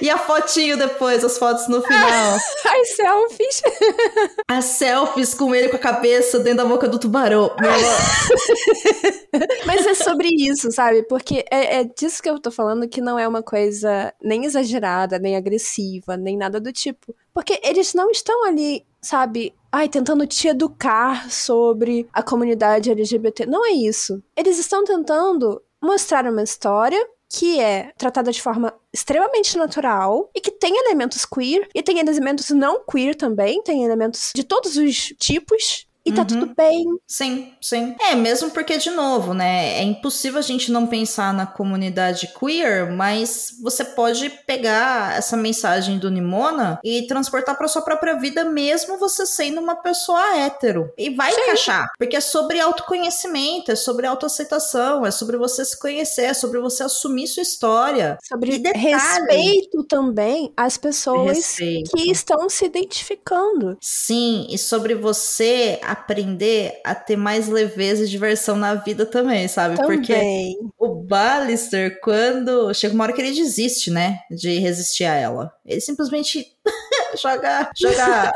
e a fotinho depois, as fotos no final. As selfies. As selfies com ele com a cabeça dentro da boca do tubarão. Mas é sobre isso, sabe? Porque é, é disso que eu tô falando que não é uma coisa nem exagerada, nem agressiva, nem nada do tipo. Porque eles não estão ali, sabe? Ai, tentando te educar sobre a comunidade LGBT. Não é isso. Eles estão tentando mostrar uma história que é tratada de forma extremamente natural e que tem elementos queer e tem elementos não queer também, tem elementos de todos os tipos. E tá Uhum. tudo bem. Sim, sim. É, mesmo porque, de novo, né? É impossível a gente não pensar na comunidade queer, mas você pode pegar essa mensagem do Nimona e transportar pra sua própria vida, mesmo você sendo uma pessoa hétero. E vai encaixar. Porque é sobre autoconhecimento, é sobre autoaceitação, é sobre você se conhecer, é sobre você assumir sua história. Sobre E detalhe- respeito também às pessoas Respeito. que estão se identificando. Sim, e sobre você aprender a ter mais leveza e diversão na vida também, sabe? Porque Também. o Ballister, quando. Chega uma hora que ele desiste, né? De resistir a ela. Ele simplesmente joga, joga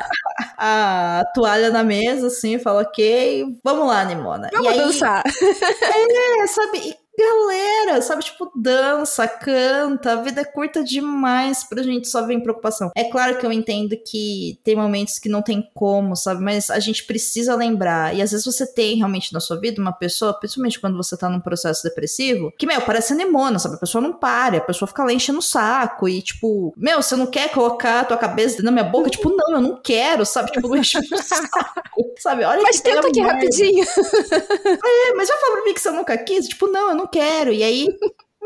a toalha na mesa, assim, fala, ok, vamos lá, Nimona. Vamos e aí, dançar. é, sabe? E galera, sabe? Tipo, dança, canta. A vida é curta demais pra gente só ver em preocupação. É claro que eu entendo que tem momentos que não tem como, sabe? Mas a gente precisa lembrar. E às vezes você tem realmente na sua vida uma pessoa, principalmente quando você tá num processo depressivo, que, meu, parece anemona, sabe? A pessoa não para, a pessoa fica lá enchendo o saco. E, tipo, meu, você não quer colocar a tua cabeça dentro da minha boca? Tipo, não, eu não quero, sabe? Tipo, enche o saco. Sabe? Olha Mas que tenta aqui merda. rapidinho. É, mas já falou pra mim que você nunca quis? Tipo, não, eu não quero. E aí,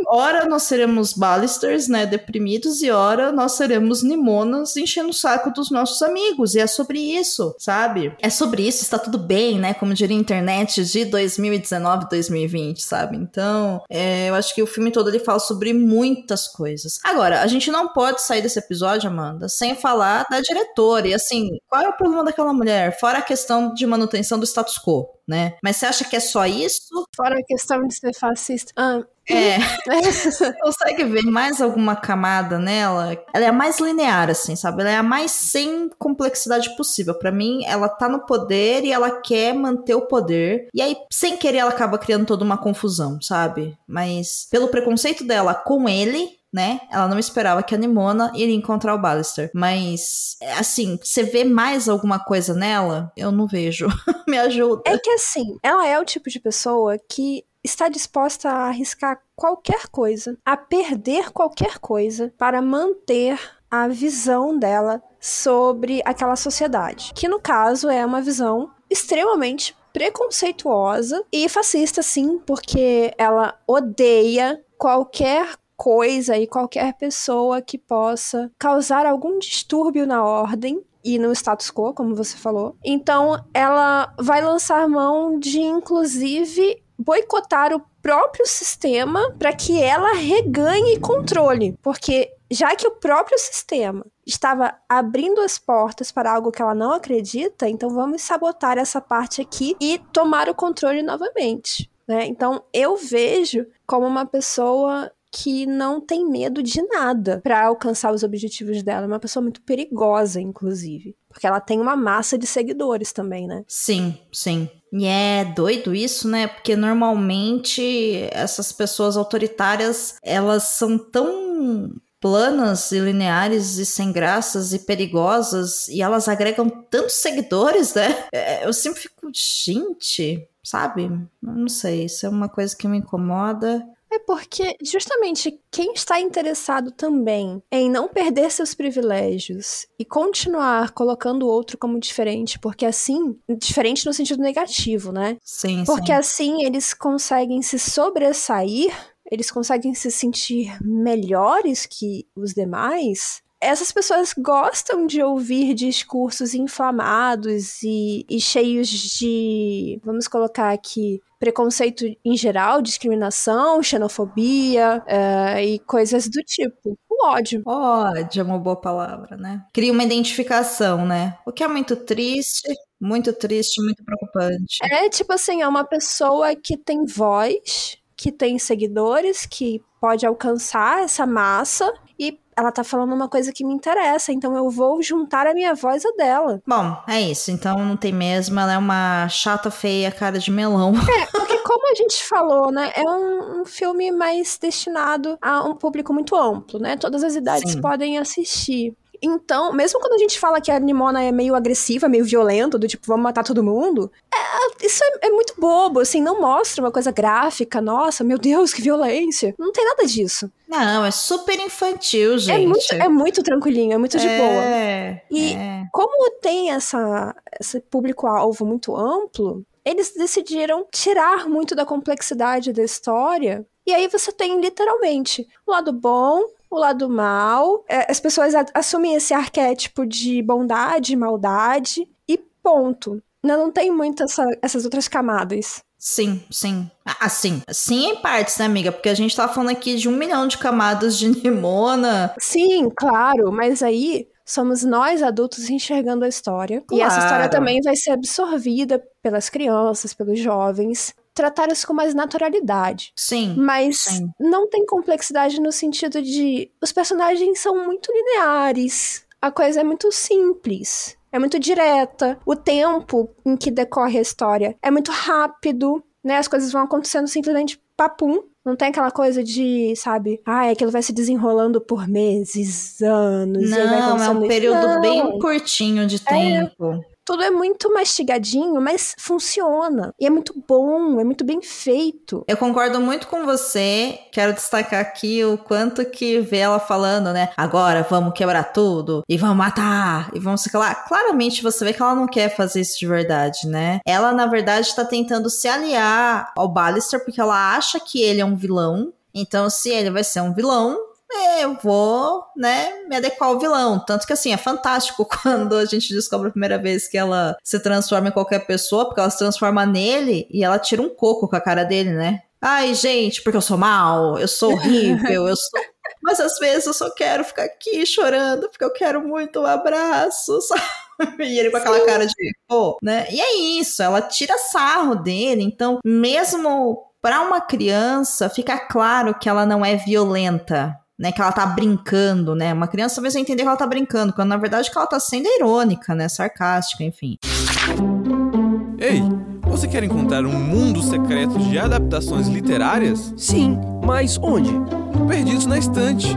ora nós seremos Ballisters, né, deprimidos, e ora nós seremos Nimonas enchendo o saco dos nossos amigos. E é sobre isso, sabe? É sobre isso, está tudo bem, né? Como diria a internet de 2019, 2020, sabe? Então, é, eu acho que o filme todo ele fala sobre muitas coisas. Agora, a gente não pode sair desse episódio, Amanda, sem falar da diretora. E assim, qual é o problema daquela mulher? Fora a questão de manutenção do status quo, né? Mas você acha que é só isso? Fora a questão de ser fascista. Ah, É. Você consegue ver mais alguma camada nela? Ela é a mais linear, assim, sabe? Ela é a mais sem complexidade possível. Pra mim, ela tá no poder e ela quer manter o poder. E aí, sem querer, ela acaba criando toda uma confusão, sabe? Mas pelo preconceito dela com ele, né? Ela não esperava que a Nimona iria encontrar o Ballister. Mas, assim, você vê mais alguma coisa nela? Eu não vejo. Me ajuda. É que assim, ela é o tipo de pessoa que está disposta a arriscar qualquer coisa, a perder qualquer coisa para manter a visão dela sobre aquela sociedade. Que no caso é uma visão extremamente preconceituosa e fascista, sim, porque ela odeia qualquer coisa e qualquer pessoa que possa causar algum distúrbio na ordem e no status quo, como você falou. Então, ela vai lançar mão de, inclusive, boicotar o próprio sistema para que ela reganhe controle, porque já que o próprio sistema estava abrindo as portas para algo que ela não acredita, então vamos sabotar essa parte aqui e tomar o controle novamente. Né? Então eu vejo como uma pessoa que não tem medo de nada para alcançar os objetivos dela. É uma pessoa muito perigosa, inclusive. Porque ela tem uma massa de seguidores também, né? Sim, sim. E é doido isso, né? Porque normalmente essas pessoas autoritárias, elas são tão planas e lineares e sem graças e perigosas e elas agregam tantos seguidores, né? É, Eu sempre fico, gente, sabe? Não sei, isso é uma coisa que me incomoda. É porque justamente quem está interessado também em não perder seus privilégios e continuar colocando o outro como diferente, porque assim, diferente no sentido negativo, né? Sim, Porque sim. assim eles conseguem se sobressair, eles conseguem se sentir melhores que os demais. Essas pessoas gostam de ouvir discursos inflamados e, e cheios de, vamos colocar aqui, preconceito em geral, discriminação, xenofobia eh, e coisas do tipo. O ódio. Ódio é uma boa palavra, né? Cria uma identificação, né? O que é muito triste, muito triste, muito preocupante. É tipo assim, é uma pessoa que tem voz, que tem seguidores, que pode alcançar essa massa ela tá falando uma coisa que me interessa, então eu vou juntar a minha voz à dela. Bom, é isso. Então não tem mesmo. Ela é uma chata, feia, cara de melão. Porque como a gente falou, né, é um, um filme mais destinado a um público muito amplo, né? Todas as idades Sim. podem assistir. Então, mesmo quando a gente fala que a Nimona é meio agressiva, meio violenta, do tipo, vamos matar todo mundo, é- isso é, é muito bobo, assim, não mostra uma coisa gráfica, nossa, meu Deus, que violência. Não tem nada disso. Não, é super infantil, gente. É muito, é muito tranquilinho, é muito de boa. É, E- é. Como tem essa, esse público-alvo muito amplo, eles decidiram tirar muito da complexidade da história. E aí você tem literalmente o lado bom, o lado mal. é, As pessoas assumem esse arquétipo de bondade, maldade e ponto. Não, não tem muito essa- essas outras camadas. Sim, sim. Ah, sim. Sim em partes, né, amiga? Porque a gente tá falando aqui de um milhão de camadas de Nimona. Sim, claro, mas aí somos nós adultos enxergando a história. E essa história Claro. também vai ser absorvida pelas crianças, pelos jovens, tratadas com mais naturalidade. Sim. Mas Sim. não tem complexidade no sentido de os personagens são muito lineares. A coisa é muito simples. É muito direta. O tempo em que decorre a história é muito rápido, né? As coisas vão acontecendo simplesmente papum. Não tem aquela coisa de, sabe, ah, aquilo vai se desenrolando por meses, anos. e Não, é um período Não. bem curtinho de tempo. Tudo é muito mastigadinho, mas funciona. E é muito bom, é muito bem feito. Eu concordo muito com você. Quero destacar aqui o quanto que vê ela falando, né? Agora vamos quebrar tudo e vamos matar e vamos ficar lá. Claramente você vê que ela não quer fazer isso de verdade, né? Ela, na verdade, tá tentando se aliar ao Ballister porque ela acha que ele é um vilão. Então, se ele vai ser um vilão, eu vou, né, me adequar ao vilão. Tanto que, assim, é fantástico quando a gente descobre a primeira vez que ela se transforma em qualquer pessoa, porque ela se transforma nele e ela tira um coco com a cara dele, né? Ai, gente, porque eu sou mal, eu sou horrível, eu sou. Mas às vezes eu só quero ficar aqui chorando, porque eu quero muito um abraço, sabe? E ele com aquela cara de, pô, né? E é isso, ela tira sarro dele, então, mesmo pra uma criança, fica claro que ela não é violenta, né? Que ela tá brincando, né? Uma criança talvez vai entender que ela tá brincando, quando na verdade que ela tá sendo irônica, né? Sarcástica, enfim. Ei, você quer encontrar um mundo secreto de adaptações literárias? Sim, mas onde? Perdidos na estante.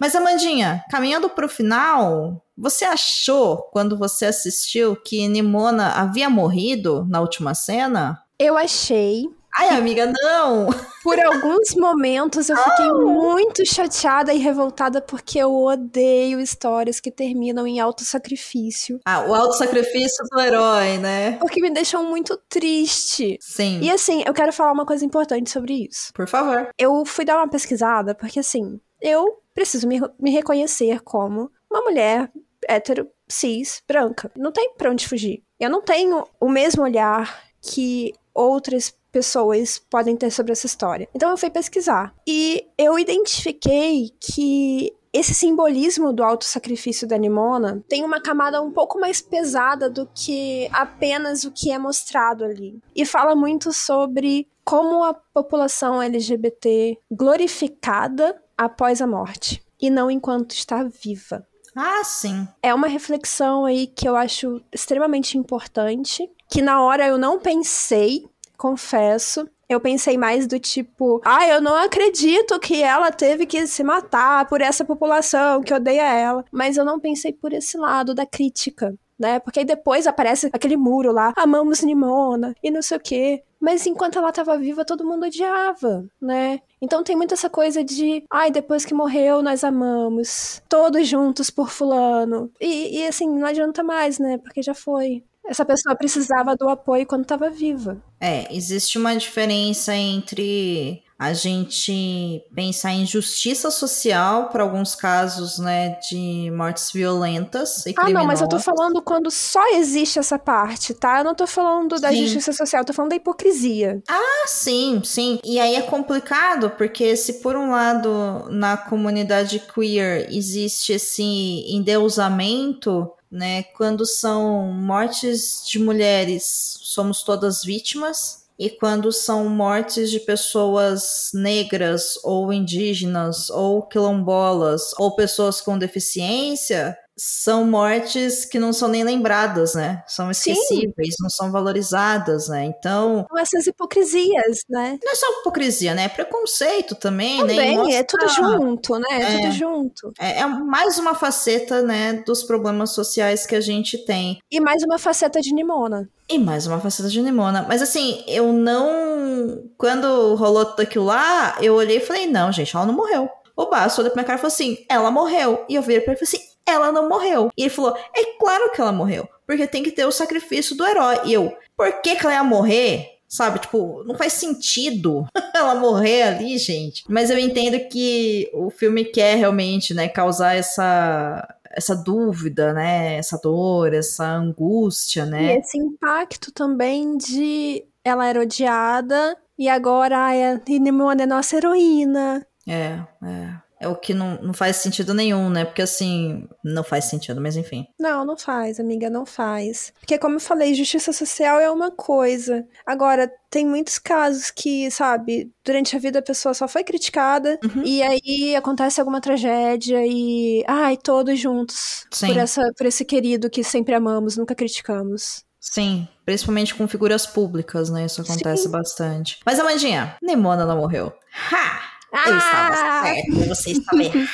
Mas, Amandinha, caminhando pro final, você achou, quando você assistiu, que Nimona havia morrido na última cena? Eu achei. Ai, amiga, não! Por alguns momentos eu fiquei muito chateada e revoltada porque eu odeio histórias que terminam em autossacrifício. Ah, o auto-sacrifício do herói, né? Porque me deixam muito triste. Sim. E assim, eu quero falar uma coisa importante sobre isso. Por favor. Eu fui dar uma pesquisada porque assim, eu preciso me, me reconhecer como uma mulher hétero, cis, branca. Não tem pra onde fugir. Eu não tenho o mesmo olhar que outras pessoas podem ter sobre essa história. Então eu fui pesquisar. E eu identifiquei que esse simbolismo do autossacrifício da Nimona tem uma camada um pouco mais pesada do que apenas o que é mostrado ali. E fala muito sobre como a população LGBT glorificada após a morte e não enquanto está viva. Ah, sim. É uma reflexão aí que eu acho extremamente importante, que na hora eu não pensei, confesso. Eu pensei mais do tipo, ah, eu não acredito que ela teve que se matar por essa população que odeia ela. Mas eu não pensei por esse lado da crítica. né? Porque aí depois aparece aquele muro lá, amamos Nimona e não sei o quê. Mas enquanto ela estava viva, todo mundo odiava, né? Então tem muito essa coisa de, ai, depois que morreu, nós amamos. Todos juntos por fulano. E, e assim, não adianta mais, né? Porque já foi. Essa pessoa precisava do apoio quando estava viva. É, existe uma diferença entre a gente pensar em justiça social para alguns casos, né, de mortes violentas e Ah, não, mas eu tô falando quando só existe essa parte, tá? Eu não tô falando da Sim. justiça social, eu tô falando da hipocrisia. Ah, sim, sim. E aí é complicado, porque se por um lado na comunidade queer existe esse endeusamento, né? Quando são mortes de mulheres, somos todas vítimas. E quando são mortes de pessoas negras ou indígenas ou quilombolas ou pessoas com deficiência, são mortes que não são nem lembradas, né? São Sim. esquecíveis, não são valorizadas, né? Então, essas hipocrisias, né? não é só hipocrisia, né? É preconceito também, né? Também, mostra- é tudo junto, né? É, É. tudo junto. É, é mais uma faceta, né, dos problemas sociais que a gente tem. E mais uma faceta de Nimona. E mais uma faceta de Nimona. Mas assim, eu não. Quando rolou tudo aquilo lá, eu olhei e falei: não, gente, ela não morreu. O Basso olhou pra minha cara e falou assim: ela morreu. E eu virei pra ele e falei assim: ela não morreu. E ele falou: é claro que ela morreu. Porque tem que ter o sacrifício do herói. E eu, por que, que ela ia morrer? Sabe, tipo, não faz sentido ela morrer ali, gente. Mas eu entendo que o filme quer realmente, né, causar essa essa dúvida, né, essa dor, essa angústia, né? E esse impacto também de ela era odiada e agora a Nimona é nossa heroína. É, é. É o que não, não faz sentido nenhum, né? Porque assim, não faz sentido, mas enfim. Não, não faz, amiga, não faz. Porque, como eu falei, justiça social é uma coisa. Agora, tem muitos casos que, sabe, durante a vida a pessoa só foi criticada Uhum. e aí acontece alguma tragédia e. Ai, todos juntos. Sim. Por, essa, por esse querido que sempre amamos, nunca criticamos. Sim, principalmente com figuras públicas, né? Isso acontece Sim. bastante. Mas, Amandinha, Nemona não morreu. Ha! Eu estava Ah! certa, você estava errada.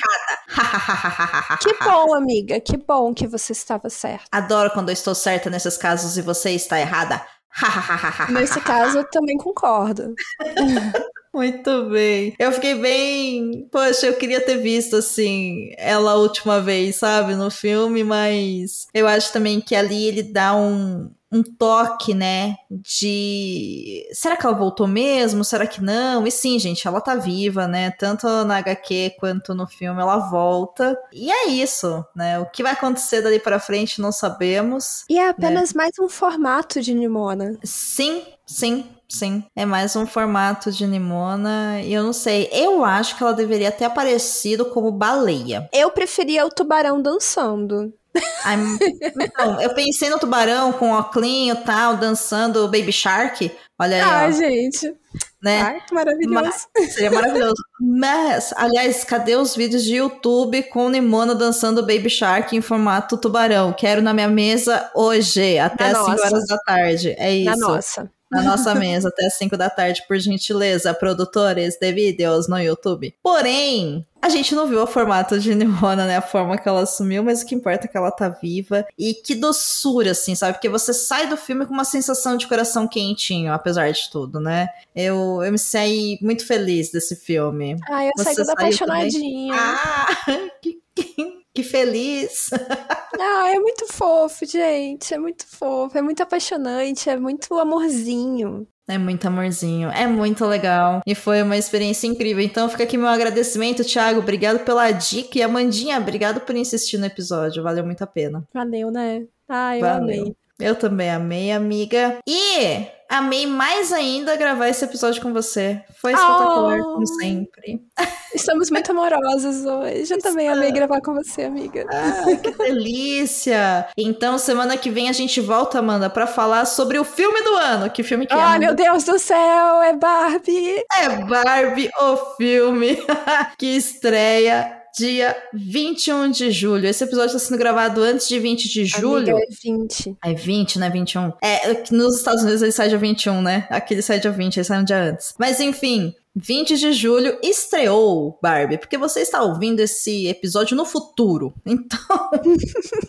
Que bom, amiga, que bom que você estava certa. Adoro quando eu estou certa nesses casos e você está errada. Nesse caso, eu também concordo. Muito bem. Eu fiquei bem. Poxa, eu queria ter visto, assim, ela a última vez, sabe, no filme, mas eu acho também que ali ele dá um, um toque, né, de. Será que ela voltou mesmo? Será que não? E sim, gente, ela tá viva, né? Tanto na HQ quanto no filme ela volta. E é isso, né? O que vai acontecer dali pra frente não sabemos. E é apenas mais um formato de Nimona. Sim, sim, sim. É mais um formato de Nimona. E eu não sei. Eu acho que ela deveria ter aparecido como baleia. Eu preferia o tubarão dançando. Ai, Então, eu pensei no tubarão com óculinho e tal, dançando Baby Shark. Olha aí, Ai, ó, gente. né? Ai, que maravilhoso. Seria maravilhoso. Mas, aliás, cadê os vídeos de YouTube com Nimona dançando Baby Shark em formato tubarão? Quero na minha mesa hoje, até Na às 5 nossa. horas da tarde. É isso. Na nossa. Na nossa mesa até as 5 da tarde, por gentileza, produtores de vídeos no YouTube. Porém, a gente não viu o formato de Nimona, né? A forma que ela assumiu, mas o que importa é que ela tá viva. E que doçura, assim, sabe? Porque você sai do filme com uma sensação de coração quentinho, apesar de tudo, né? Eu, eu me saí muito feliz desse filme. Ai, eu Você saí toda saiu também? apaixonadinha. Ah, que, que, que feliz! Ah, é muito fofo, gente. É muito fofo. É muito apaixonante. É muito amorzinho. É muito amorzinho, é muito legal. E foi uma experiência incrível. Então fica aqui meu agradecimento, Thiago. Obrigado pela dica. E Amandinha, obrigado por insistir no episódio. Valeu muito a pena. Valeu, né? Ai, eu Valeu. amei. Eu também amei, amiga. E amei mais ainda gravar esse episódio com você. Foi espetacular, Oh. como sempre. Estamos muito amorosas hoje. Eu também amei gravar com você, amiga. Ah, que delícia! Então, semana que vem a gente volta, Amanda, pra falar sobre o filme do ano. Que filme que é? Ai, Amanda? meu Deus do céu, é Barbie! É Barbie, o filme que estreia dia 21 de julho. Esse episódio está sendo gravado antes de 20 de julho. Amiga, é 20. É 20, né? 21. É, nos Estados Unidos ele sai dia 21, né? Aqui ele sai dia 20, ele sai um dia antes. Mas enfim, 20 de julho estreou Barbie, porque você está ouvindo esse episódio no futuro. Então,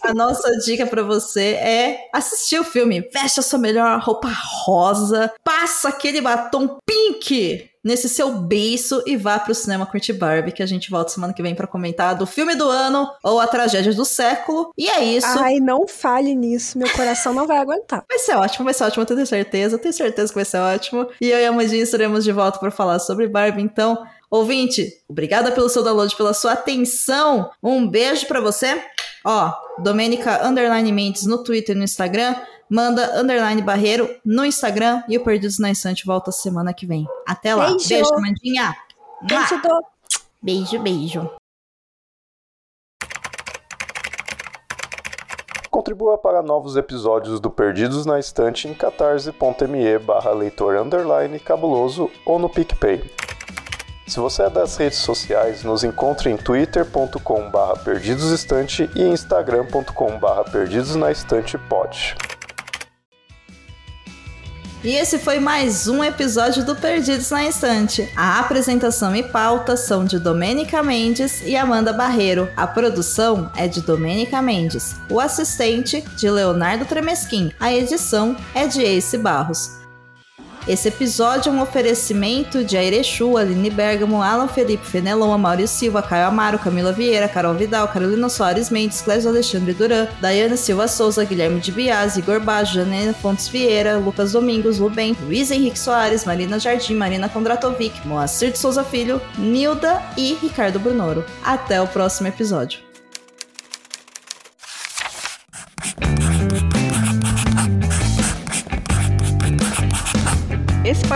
a nossa dica para você é assistir o filme. Veste a sua melhor roupa rosa, passa aquele batom pink nesse seu beiço e vá pro cinema curtir Barbie, que a gente volta semana que vem para comentar do filme do ano ou a tragédia do século. E é isso. Ai, não fale nisso, meu coração não vai aguentar. Vai ser ótimo, vai ser ótimo, eu tenho certeza, eu tenho certeza que vai ser ótimo. E eu e a Mandinha estaremos de volta para falar sobre Barbie, então, ouvinte, obrigada pelo seu download, pela sua atenção. Um beijo para você. Ó, Domênica Underline Mendes no Twitter e no Instagram manda underline barreiro no Instagram e o Perdidos na Estante volta semana que vem. Até lá. Beijo, beijo Mandinha. Beijo, do... Beijo, beijo. Contribua para novos episódios do Perdidos na Estante em catarse.me barra leitor underline cabuloso ou no PicPay. Se você é das redes sociais, nos encontre em twitter.com barra perdidosestante e instagram.com barra perdidosnaestantepod. E esse foi mais um episódio do Perdidos na Estante. A apresentação e pauta são de Domênica Mendes e Amanda Barreiro. A produção é de Domênica Mendes. O assistente de Leonardo Tremesquim. A edição é de Ace Barros. Esse episódio é um oferecimento de Airechu, Aline Bergamo, Alan Felipe Fenelon, Maurício Silva, Caio Amaro, Camila Vieira, Carol Vidal, Carolina Soares Mendes, Clésio Alexandre Duran, Daiane Silva Souza, Guilherme de Bias, Igor Baggio, Janena Fontes Vieira, Lucas Domingos, Lubem, Luiz Henrique Soares, Marina Jardim, Marina Kondratovic, Moacir de Souza Filho, Nilda e Ricardo Brunoro. Até o próximo episódio.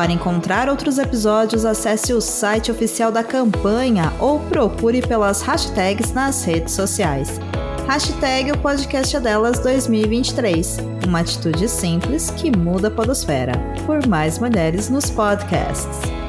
Para encontrar outros episódios, acesse o site oficial da campanha ou procure pelas hashtags nas redes sociais. Hashtag o podcast é delas 2023. Uma atitude simples que muda a podosfera. Por mais mulheres nos podcasts.